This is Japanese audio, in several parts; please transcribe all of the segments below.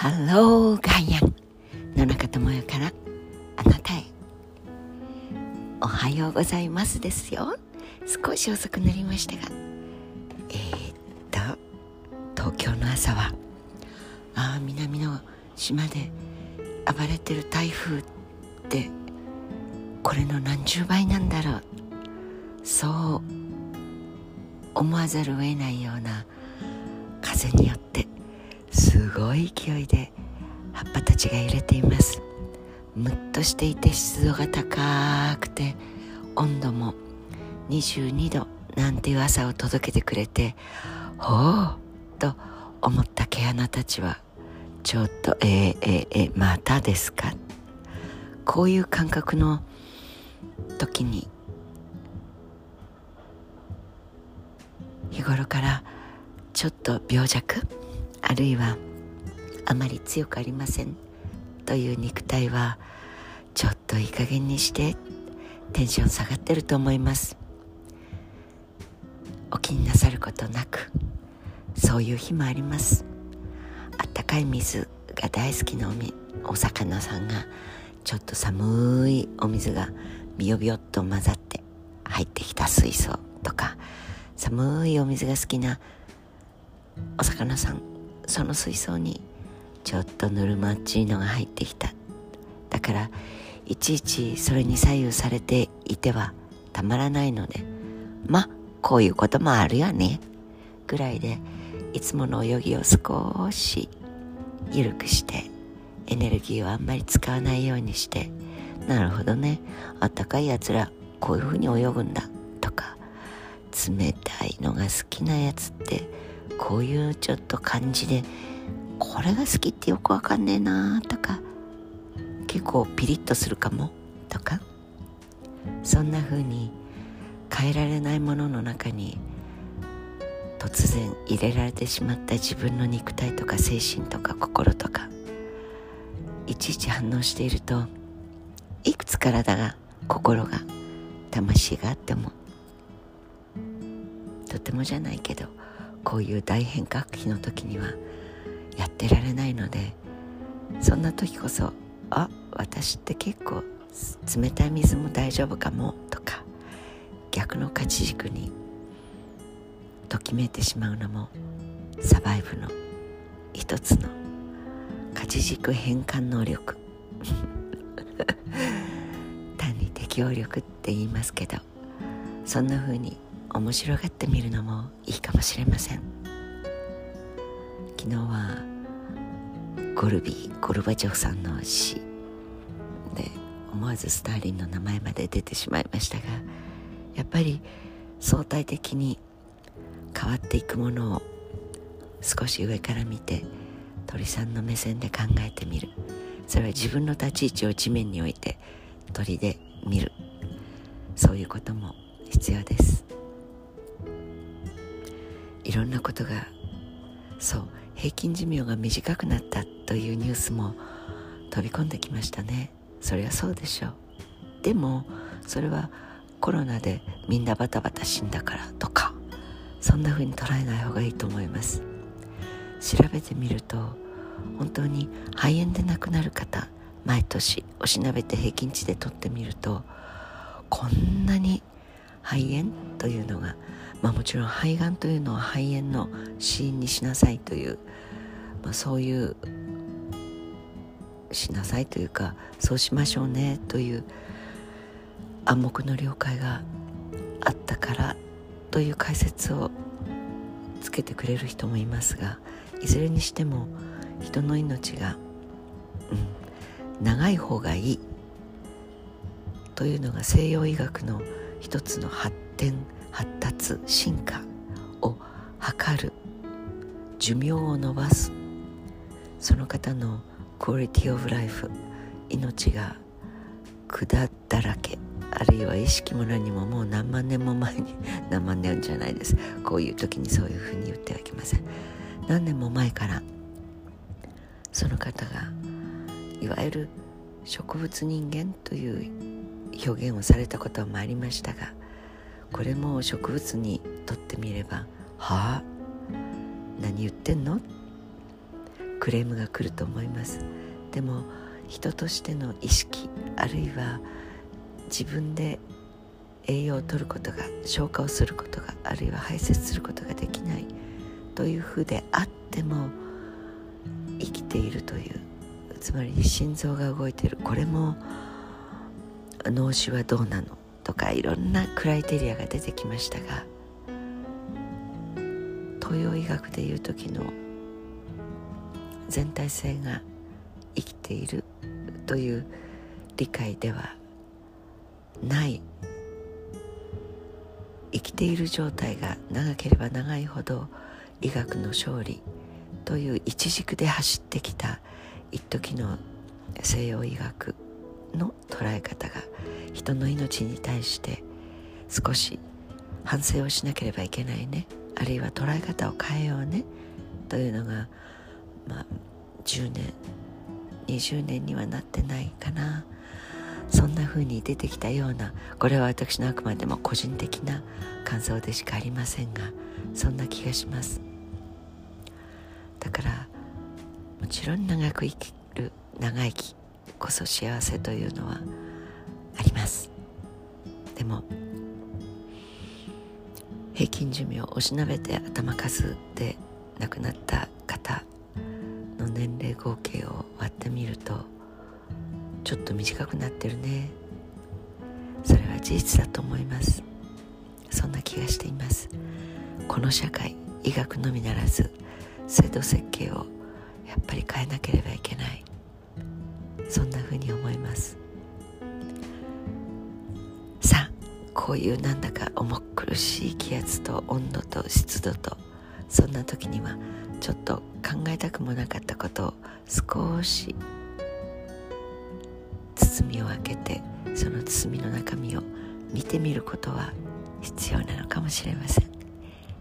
ハローガイア。ン野中智代からあなたへ。おはようございますですよ。少し遅くなりましたが。えー、っと東京の朝はああ南の島で暴れてる台風ってこれの何十倍なんだろう。そう思わざるを得ないような風によってすごい勢いで葉っぱたちが揺れています。ムッとしていて湿度が高くて温度も22度なんていう朝を届けてくれてほうと思った毛穴たちはちょっとえー、えー、えー、またですか？こういう感覚の時に日頃からちょっと病弱あるいはあまり強くありませんという肉体はちょっといい加減にしてテンション下がってると思います。お気になさることなくそういう日もあります。あったかい水が大好きなおお魚さんがちょっと寒いお水がビヨビヨっと混ざって入ってきた水槽とか寒いお水が好きなお魚さんその水槽にちょっとぬるまっちいのが入ってきた。だからいちいちそれに左右されていてはたまらないのでまこういうこともあるよね。ぐらいでいつもの泳ぎを少し緩くしてエネルギーをあんまり使わないようにして。なるほどね。あったかいやつらこういうふうに泳ぐんだとか冷たいのが好きなやつってこういうちょっと感じでこれが好きってよくわかんねえなとか結構ピリッとするかもとかそんな風に変えられないものの中に突然入れられてしまった自分の肉体とか精神とか心とかいちいち反応しているといくつ体が心が魂があってもとてもじゃないけどこういう大変革期の時にはやってられないのでそんな時こそあ私って結構冷たい水も大丈夫かもとか逆の価値軸にときめいてしまうのもサバイブの一つの価値軸変換能力。単に適応力って言いますけどそんな風に面白がってみるのもいいかもしれません。昨日はゴルビー・ゴルバチョフさんの詩。で思わずスターリンの名前まで出てしまいましたがやっぱり相対的に変わっていくものを少し上から見て鳥さんの目線で考えてみる。それは自分の立ち位置を地面に置いて鳥で見る。そういうことも必要です。いろんなことがそう平均寿命が短くなったというニュースも飛び込んできましたね。それはそうでしょう。でもそれはコロナでみんなバタバタ死んだからとかそんな風に捉えない方がいいと思います。調べてみると本当に肺炎で亡くなる方毎年おしなべて平均値で取ってみるとこんなに肺炎というのがまあ、もちろん肺がんというのは肺炎の死因にしなさいという、まあ、そういうしなさいというかそうしましょうねという暗黙の了解があったからという解説をつけてくれる人もいますがいずれにしても人の命が、うん、長い方がいいというのが西洋医学の一つの発展発達進化を図る寿命を伸ばす。その方のクオリティオブライフ命が管だらけあるいは意識も何ももう何万年も前に 何万年じゃないです。こういう時にそういうふうに言ってはいけません。何年も前からその方がいわゆる植物人間という表現をされたこともありましたがこれも植物にとってみれば「はあ何言ってんの?」クレームが来ると思いますでも人としての意識あるいは自分で栄養を取ることが消化をすることがあるいは排泄することができないというふうであっても生きているというつまり心臓が動いているこれも脳死はどうなのとかいろんなクライテリアが出てきましたが東洋医学でいう時の全体性が生きているという理解ではない生きている状態が長ければ長いほど医学の勝利という一軸で走ってきた一時の西洋医学の捉え方が人の命に対して少し反省をしなければいけないね。あるいは捉え方を変えようね。というのが、まあ、10年20年にはなってないかな。そんな風に出てきたようなこれは私のあくまでも個人的な感想でしかありませんがそんな気がします。だからもちろん長く生きる長生きこそ幸せというのはあります。でも平均寿命おしなべて頭数で亡くなった方の年齢合計を割ってみるとちょっと短くなってるね。それは事実だと思います。そんな気がしています。この社会医学のみならず制度設計をやっぱり変えなければいけない。そんなふうに思います。さあこういうなんだか重苦しい気圧と温度と湿度とそんな時にはちょっと考えたくもなかったことを少し包みを開けてその包みの中身を見てみることは必要なのかもしれません。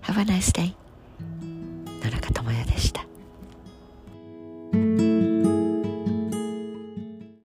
Have a nice day 野中智也でした。